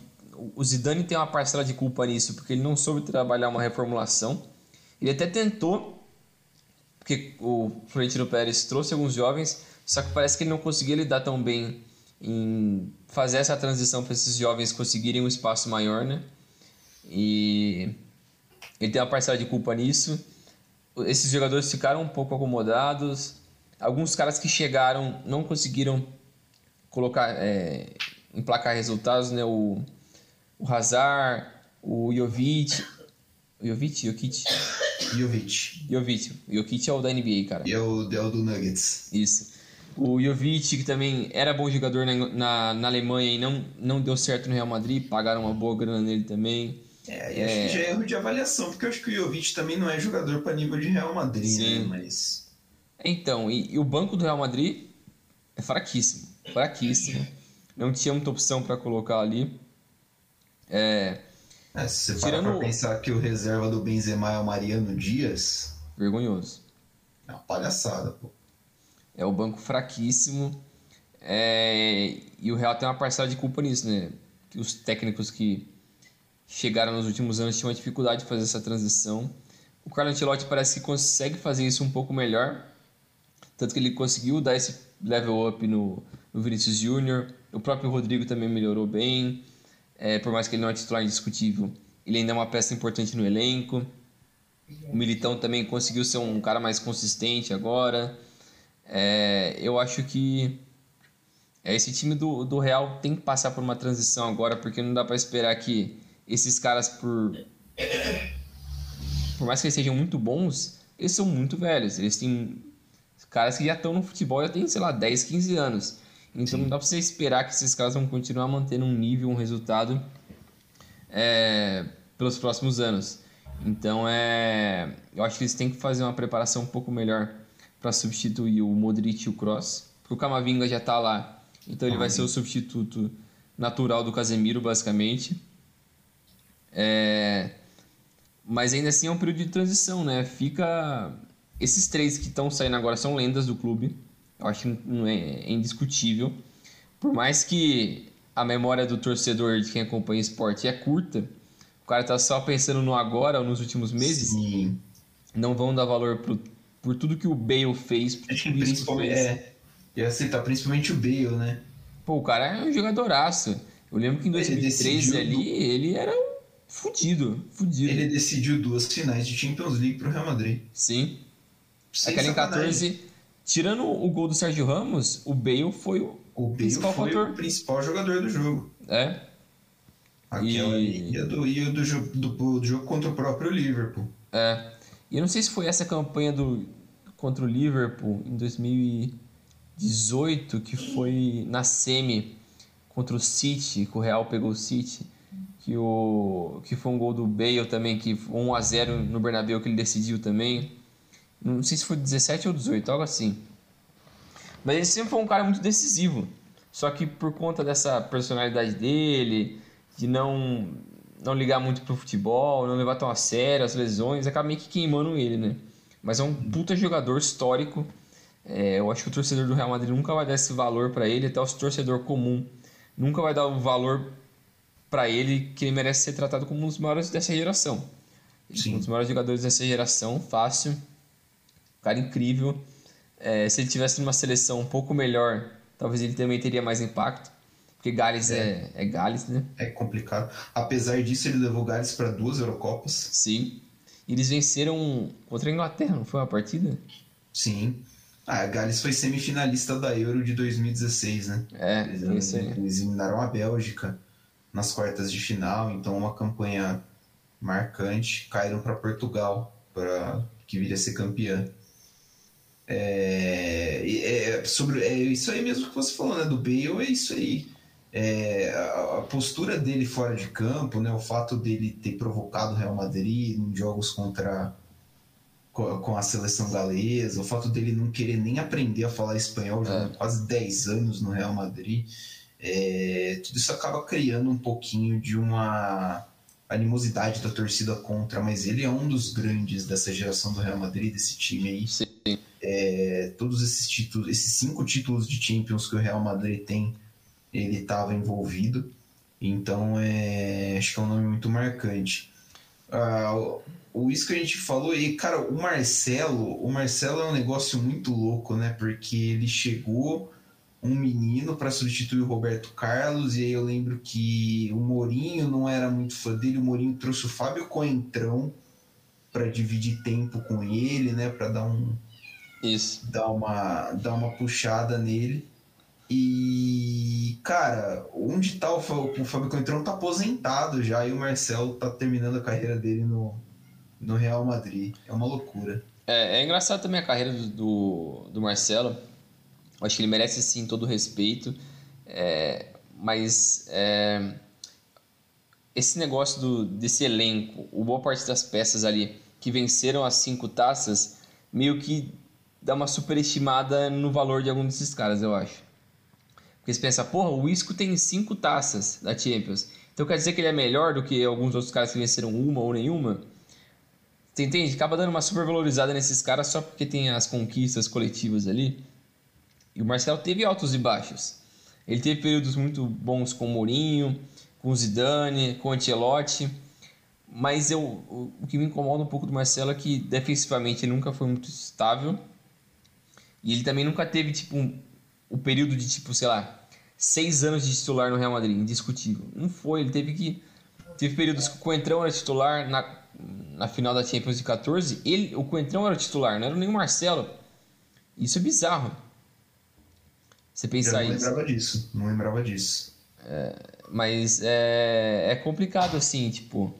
o Zidane tem uma parcela de culpa nisso, porque ele não soube trabalhar uma reformulação. Ele até tentou, porque o Florentino Pérez trouxe alguns jovens, só que parece que ele não conseguia lidar tão bem em fazer essa transição para esses jovens conseguirem um espaço maior, né? E ele tem uma parcela de culpa nisso. Esses jogadores ficaram um pouco acomodados. Alguns caras que chegaram não conseguiram colocar, é, emplacar resultados, né? O o Hazard, o Jovic. O Jovic? Jokic? Jovic. Jovic. Jokic é o da NBA, cara. E é o, é o do Nuggets. Isso. O Jovic, que também era bom jogador na, na, na, Alemanha e não, não deu certo no Real Madrid, pagaram uma boa grana nele também. É, e acho é... que já é erro de avaliação, porque eu acho que o Jovic também não é jogador para nível de Real Madrid, né? Sim. né? Mas... Então, e, e, o banco do Real Madrid é fraquíssimo. Fraquíssimo. Não tinha muita opção para colocar ali. É, É, se você Tirando... parar pra pensar que o reserva do Benzema é o Mariano Dias... Vergonhoso. É uma palhaçada, pô. É o banco fraquíssimo. É... E o Real tem uma parcela de culpa nisso, né? Que os técnicos que chegaram nos últimos anos tinham uma dificuldade de fazer essa transição. O Carlo Ancelotti parece que consegue fazer isso um pouco melhor. Tanto que ele conseguiu dar esse level up no, no Vinicius Júnior. O próprio Rodrigo também melhorou bem. É, por mais que ele não é titular indiscutível, ele ainda é uma peça importante no elenco. O Militão também conseguiu ser um cara mais consistente agora. É, eu acho que é, esse time do, do Real tem que passar por uma transição agora, porque não dá para esperar que esses caras, por, por mais que eles sejam muito bons, eles são muito velhos. Eles têm caras que já estão no futebol já tem, sei lá, 10, 15 anos. Então Sim. não dá para você esperar que esses caras vão continuar mantendo um nível, um resultado é, pelos próximos anos. Então é, eu acho que eles têm que fazer uma preparação um pouco melhor para substituir o Modric e o Kroos. Porque o Camavinga já está lá, então ele vai ser o substituto natural do Casemiro, basicamente. É, mas ainda assim é um período de transição, né? Fica esses três que estão saindo agora são lendas do clube. Eu acho que é, é indiscutível. Por mais que a memória do torcedor de quem acompanha esporte é curta, o cara tá só pensando no agora ou nos últimos meses. Sim. Não vão dar valor pro, por tudo que o Bale fez. Por acho que principalmente, fez. é. E aceitar principalmente o Bale, né? Pô, o cara é um jogadoraço. Eu lembro que em 2013 ali, ele era um fudido, fudido. Ele decidiu duas finais de Champions League pro Real Madrid. Sim. Aquela em 14, tirando o gol do Sérgio Ramos, o Bale foi o, o Bale principal foi o principal jogador do jogo. É. Aquela e... e do, e do, do, do jogo contra o próprio Liverpool. É. E eu não sei se foi essa campanha do contra o Liverpool em 2018 que foi na semi contra o City, que o Real pegou o City, que o que foi um gol do Bale também que 1 a 0 no Bernabéu que ele decidiu também. Não sei se foi 17 ou 18, algo assim. Mas ele sempre foi um cara muito decisivo. Só que por conta dessa personalidade dele, de não não ligar muito pro futebol, não levar tão a sério as lesões, acaba meio que queimando ele, né? Mas é um puta jogador histórico. É, eu acho que o torcedor do Real Madrid nunca vai dar esse valor para ele, até o torcedor comum nunca vai dar o valor para ele que ele merece ser tratado como um dos maiores dessa geração. Sim. Um dos maiores jogadores dessa geração, fácil cara incrível. É, se ele tivesse numa seleção um pouco melhor, talvez ele também teria mais impacto. Porque Gales é, é, é Gales, né? É complicado. Apesar disso, ele levou Gales para duas Eurocopas. Sim. E eles venceram contra a Inglaterra, não foi uma partida? Sim. Ah, a Gales foi semifinalista da Euro de 2016, né? É, eles, isso aí. eles eliminaram a Bélgica nas quartas de final, então uma campanha marcante. Caíram para Portugal, para que viria a ser campeã. É, é, sobre, é isso aí mesmo que você falou, né? Do Bale, é isso aí. É, a, a, postura dele fora de campo, né? O fato dele ter provocado o Real Madrid em jogos contra com, com a seleção galesa, o fato dele não querer nem aprender a falar espanhol, jogando é. quase 10 anos no Real Madrid, é, tudo isso acaba criando um pouquinho de uma animosidade da torcida contra, mas ele é um dos grandes dessa geração do Real Madrid, desse time aí. Sim. É, todos esses títulos, esses cinco títulos de Champions que o Real Madrid tem, ele estava envolvido. Então, é, acho que é um nome muito marcante. Ah, o isso que a gente falou e cara, o Marcelo, o Marcelo é um negócio muito louco, né? Porque ele chegou um menino para substituir o Roberto Carlos, e aí eu lembro que o Mourinho não era muito fã dele, o Mourinho trouxe o Fábio Coentrão para dividir tempo com ele, né, para dar um isso, dar uma dar uma puxada nele. E cara, onde tá o, o Fábio Coentrão tá aposentado já e o Marcelo tá terminando a carreira dele no no Real Madrid. É uma loucura. É, é engraçado também a carreira do, do, do Marcelo acho que ele merece sim todo o respeito, é, mas é, esse negócio do, desse elenco, o boa parte das peças ali que venceram as cinco taças, meio que dá uma superestimada no valor de algum desses caras, eu acho. Porque você pensa, porra, o Isco tem cinco taças da Champions. Então quer dizer que ele é melhor do que alguns outros caras que venceram uma ou nenhuma? Você entende? Acaba dando uma super valorizada nesses caras só porque tem as conquistas coletivas ali. E o Marcelo teve altos e baixos. Ele teve períodos muito bons com o Mourinho, com o Zidane, com o Ancelotti. Mas eu, o que me incomoda um pouco do Marcelo é que defensivamente ele nunca foi muito estável. E ele também nunca teve, tipo, um, o período de, tipo, sei lá, seis anos de titular no Real Madrid, indiscutível. Não foi, ele teve que. Teve períodos que o Coentrão era titular na, na final da Champions de 14. Ele, o Coentrão era titular, não era nem o Marcelo. Isso é bizarro. Você pensar isso. Eu não lembrava disso, não lembrava disso. É, mas é, é complicado assim, tipo.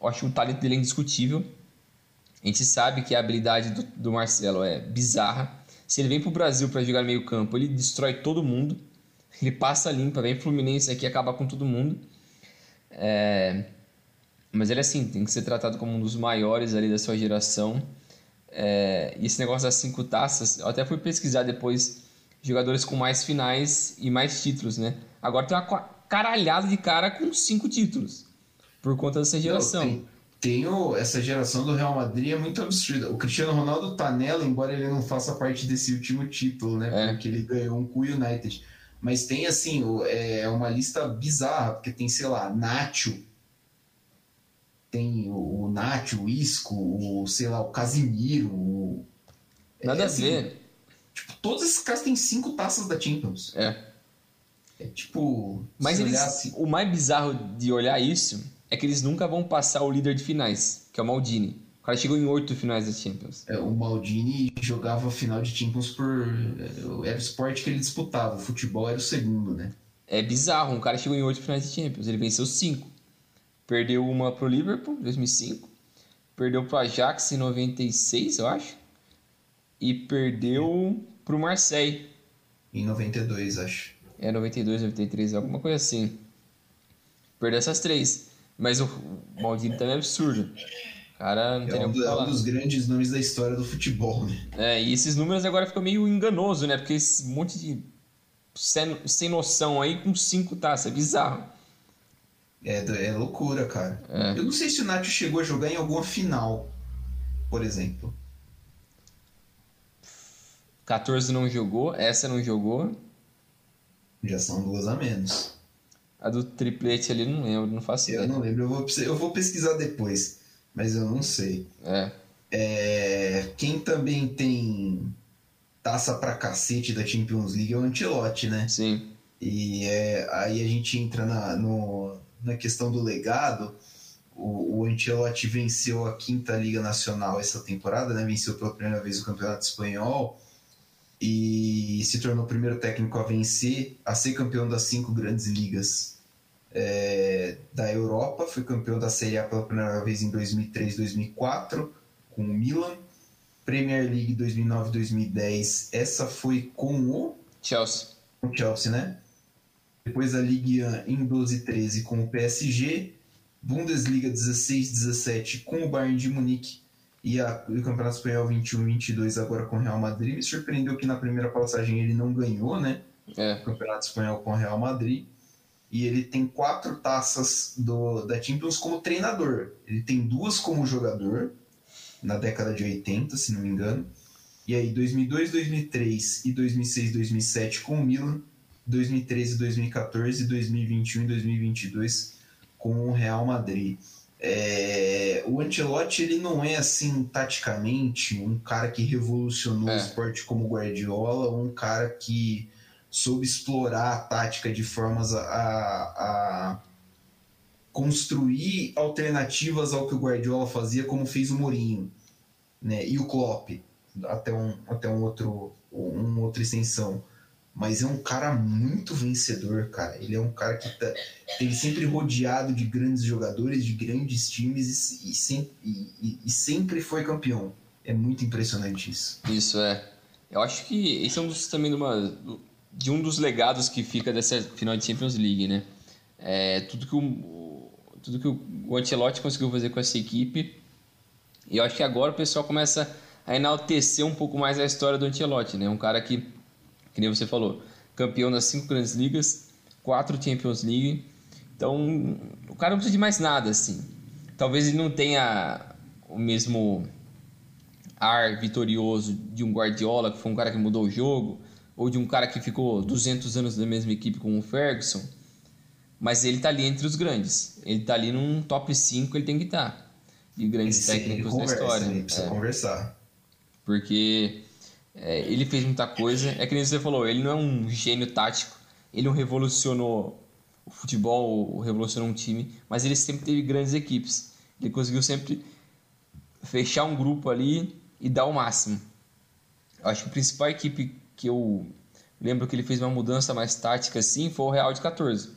Eu acho que o talento dele é indiscutível. A gente sabe que a habilidade do, do Marcelo é bizarra. Se ele vem pro Brasil para jogar meio campo, ele destrói todo mundo. Ele passa limpa, vem pro Fluminense aqui e acaba com todo mundo. É... Mas ele, assim, tem que ser tratado como um dos maiores ali da sua geração. É... E esse negócio das cinco taças, eu até fui pesquisar depois jogadores com mais finais e mais títulos, né? Agora tem uma caralhada de cara com cinco títulos por conta dessa geração. Não, tem, tem o, essa geração do Real Madrid é muito absurda. O Cristiano Ronaldo tá nela, embora ele não faça parte desse último título, né? É. Porque ele ganhou um com o United. Mas tem, assim, é uma lista bizarra, porque tem, sei lá, Nacho, tem o, Nacho, o Isco, o, sei lá, o Casimiro. O... Nada é, assim, a ver. Tipo, todos esses caras têm cinco taças da Champions. É. É tipo. Mas eles, assim... o mais bizarro de olhar isso é que eles nunca vão passar o líder de finais, que é o Maldini. O cara chegou em oito finais da Champions. É, o Maldini jogava final de Champions por. Era o esporte que ele disputava, o futebol era o segundo, né? É bizarro, um cara chegou em oito finais de Champions, ele venceu cinco. Perdeu uma pro Liverpool, em 2005. Perdeu pro Ajax em 96, eu acho. E perdeu pro Marseille. Em 92, acho. É, 92, 93, alguma coisa assim. Perdeu essas três. Mas o Maldini também é absurdo. Cara, não é tem um, é um dos grandes nomes da história do futebol, né? É, e esses números agora ficam meio enganoso, né? Porque esse monte de sem, sem noção aí com cinco taças, é bizarro. É, é loucura, cara. É. Eu não sei se o Nacho chegou a jogar em alguma final, por exemplo. 14 não jogou, essa não jogou. Já são duas a menos. A do triplete ali não lembro, não faço ideia. Eu não lembro, eu vou, eu vou pesquisar depois, mas eu não sei. É. é quem também tem taça pra cacete da Champions League é o Antelote, né? Sim. E é, aí a gente entra na, no, na questão do legado. O, o Ancelotti venceu a quinta Liga Nacional essa temporada, né? Venceu pela primeira vez o Campeonato Espanhol e se tornou o primeiro técnico a vencer, a ser campeão das cinco grandes ligas é, da Europa. Foi campeão da Série A pela primeira vez em 2003, 2004 com o Milan. Premier League 2009-2010, essa foi com o Chelsea. Com o Chelsea, né? Depois a Ligue 1 em 12-13 com o PSG. Bundesliga 16-17 com o Bayern de Munique e, a, o Campeonato Espanhol 21-22 agora com o Real Madrid. Me surpreendeu que na primeira passagem ele não ganhou, né? É. O Campeonato Espanhol com o Real Madrid. E ele tem quatro taças do, da Champions como treinador. Ele tem duas como jogador, na década de 80, se não me engano. E aí, 2002, 2003 e 2006, 2007 com o Milan. 2013, 2014, 2021 e 2022 com o Real Madrid. É, o Ancelotti ele não é assim taticamente um cara que revolucionou é. o esporte como o Guardiola, um cara que soube explorar a tática de formas a, a, construir alternativas ao que o Guardiola fazia, como fez o Mourinho, né? E o Klopp até um até um outro um outra extensão mas é um cara muito vencedor, cara. Ele é um cara que tá, tem sempre rodeado de grandes jogadores, de grandes times e, e, sempre, e, e, sempre foi campeão. É muito impressionante isso. Isso é. Eu acho que esse é um dos também de, uma, de um dos legados que fica dessa final de Champions League, né? É, tudo que o tudo que o Ancelotti conseguiu fazer com essa equipe. E eu acho que agora o pessoal começa a enaltecer um pouco mais a história do Ancelotti, né? Um cara que que nem você falou, campeão das cinco grandes ligas, quatro Champions League, Então, o cara não precisa de mais nada, assim. Talvez ele não tenha o mesmo ar vitorioso de um Guardiola, que foi um cara que mudou o jogo, ou de um cara que ficou 200 anos na mesma equipe com o Ferguson, mas ele tá ali entre os grandes. Ele tá ali num top 5, ele tem que estar. Tá, de grandes técnicos da história. Ele precisa é. conversar. Porque é, ele fez muita coisa. É que nem você falou, ele não é um gênio tático. Ele não revolucionou o futebol, ou revolucionou um time, mas ele sempre teve grandes equipes. Ele conseguiu sempre fechar um grupo ali e dar o máximo. Eu acho que a principal equipe que eu lembro que ele fez uma mudança mais tática assim foi o Real de 14.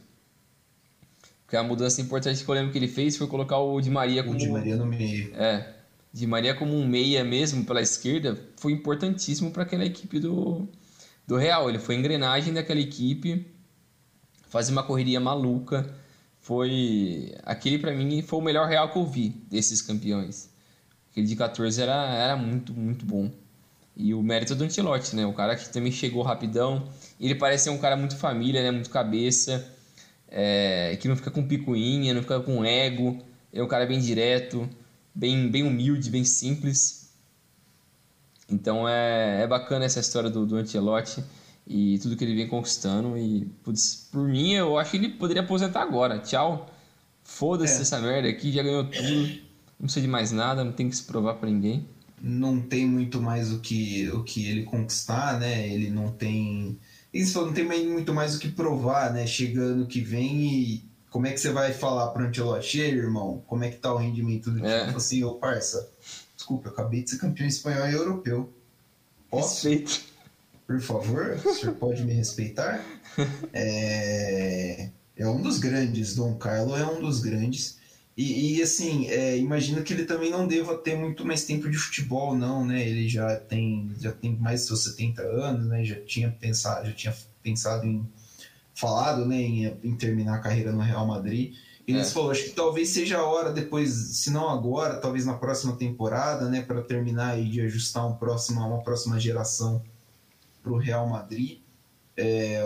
Porque a mudança importante que eu lembro que ele fez foi colocar o Di Maria como. O Di Maria no meio. É. Di Maria como um meia mesmo pela esquerda foi importantíssimo para aquela equipe do, do Real. Ele foi engrenagem daquela equipe, fazia uma correria maluca. Foi. Aquele para mim foi o melhor Real que eu vi desses campeões. Aquele de 14 era, era muito, muito bom. E o mérito do Antilote, né? O cara que também chegou rapidão. Ele parece ser um cara muito família, né? Muito cabeça. É, que não fica com picuinha, não fica com ego. É um cara bem direto, bem, bem humilde, bem simples. Então é, é bacana essa história do, do Ancelotti e tudo que ele vem conquistando. E putz, por mim, eu acho que ele poderia aposentar agora. Tchau. Foda-se é. essa merda aqui, já ganhou tudo. Não precisa de mais nada, não tem que se provar para ninguém. Não tem muito mais o que, o que ele conquistar, né? Ele não tem. Isso não tem muito mais o que provar, né? Chegando que vem e como é que você vai falar pro Antelote, irmão, como é que tá o rendimento do é. time? Assim, ô parça, desculpa, eu acabei de ser campeão espanhol e europeu. Posso? Respeito. Por favor, o senhor pode me respeitar? É, é um dos grandes, Dom Carlo é um dos grandes. E, e assim, é, imagino que ele também não deva ter muito mais tempo de futebol, não, né? Ele já tem, já tem mais de seus 70 anos, né? Já tinha pensado, já tinha pensado em falado, né, em, em terminar a carreira no Real Madrid. E é. falou, acho que talvez seja a hora depois, se não agora, talvez na próxima temporada, né, para terminar e de ajustar um próximo, uma próxima geração para o Real Madrid, é,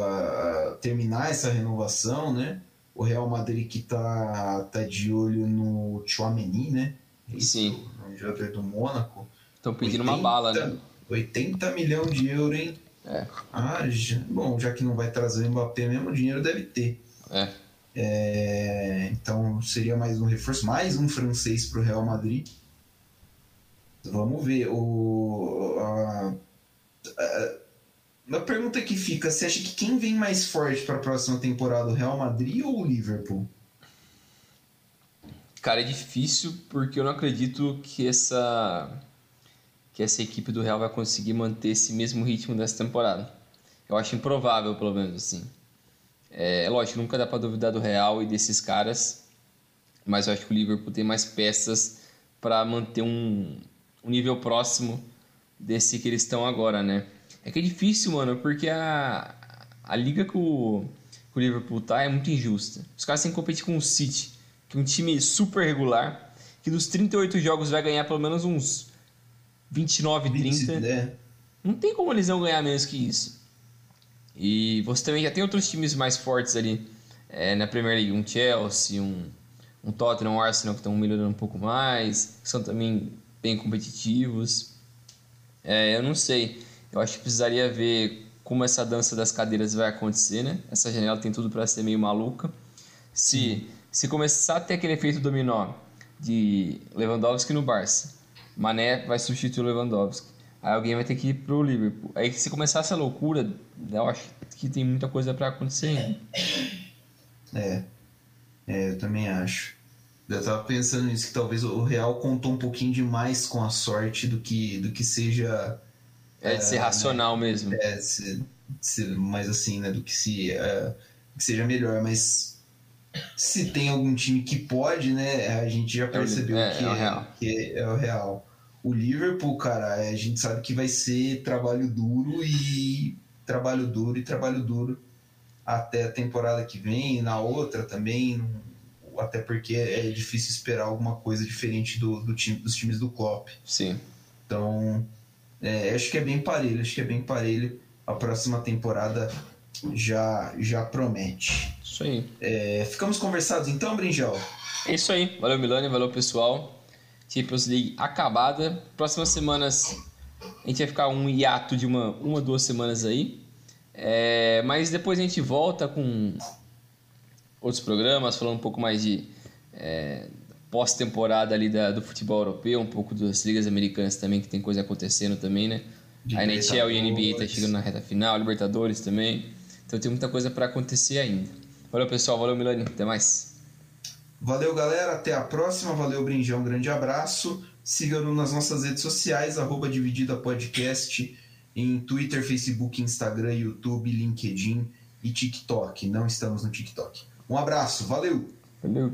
terminar essa renovação, né? o Real Madrid que tá, tá de olho no Chouameni, né? Sim. O jogador do Mônaco. Estão pedindo 80, uma bala, né? 80 milhões de euros, hein? É. Ah, já, bom, já que não vai trazer o Mbappé mesmo, o dinheiro deve ter. É. é então seria mais um reforço, mais um francês para o Real Madrid. Vamos ver. O, a, a, a pergunta que fica, você acha que quem vem mais forte para a próxima temporada, o Real Madrid ou o Liverpool? Cara, é difícil porque eu não acredito que essa que essa equipe do Real vai conseguir manter esse mesmo ritmo dessa temporada. Eu acho improvável, pelo menos assim. É, é lógico, nunca dá para duvidar do Real e desses caras, mas eu acho que o Liverpool tem mais peças para manter um, um nível próximo desse que eles estão agora, né? É que é difícil, mano, porque a, a liga que o, que o Liverpool tá é muito injusta. Os caras têm que competir com o City, que é um time super regular, que dos 38 jogos vai ganhar pelo menos uns 29, 30. 20, né? Não tem como eles não ganhar menos que isso. E você também já tem outros times mais fortes ali é, na Premier League, um Chelsea, um, um Tottenham, um Arsenal que estão melhorando um pouco mais, que são também bem competitivos. É, eu não sei. Eu acho que precisaria ver como essa dança das cadeiras vai acontecer, né? Essa janela tem tudo para ser meio maluca. Se, se começar a ter aquele efeito dominó de Lewandowski no Barça, Mané vai substituir o Lewandowski. Aí alguém vai ter que ir pro Liverpool. Aí se começar essa loucura, eu acho que tem muita coisa para acontecer ainda. É. É, eu também acho. Eu tava pensando nisso, que talvez o Real contou um pouquinho demais com a sorte do que, do que seja é de ser racional né? mesmo. É, ser, ser mais assim, né? Do que se é, que seja melhor, mas se tem algum time que pode, né? A gente já é percebeu é, que, é, o real. que é o real. O Liverpool, cara, a gente sabe que vai ser trabalho duro e trabalho duro e trabalho duro até a temporada que vem, e na outra também, até porque é difícil esperar alguma coisa diferente do, do time, dos times do Klopp. Sim. Então, é, acho que é bem parelho, acho que é bem parelho. A próxima temporada já, já promete. Isso aí. É, ficamos conversados então, Brinjal? É isso aí. Valeu, Milani. Valeu, pessoal. Champions League acabada. Próximas semanas a gente vai ficar um hiato de uma, uma duas semanas aí. É, mas depois a gente volta com outros programas, falando um pouco mais de é, pós-temporada ali da, do futebol europeu, um pouco das ligas americanas também, que tem coisa acontecendo também, né? A NHL e a NBA tá chegando na reta final, Libertadores também. Então tem muita coisa para acontecer ainda. Valeu, pessoal. Valeu, Milani. Até mais. Valeu, galera. Até a próxima. Valeu, Brinjão. Um grande abraço. Siga-nos nas nossas redes sociais, arroba Dividida Podcast, em Twitter, Facebook, Instagram, YouTube, LinkedIn e TikTok. Não estamos no TikTok. Um abraço. Valeu. Valeu.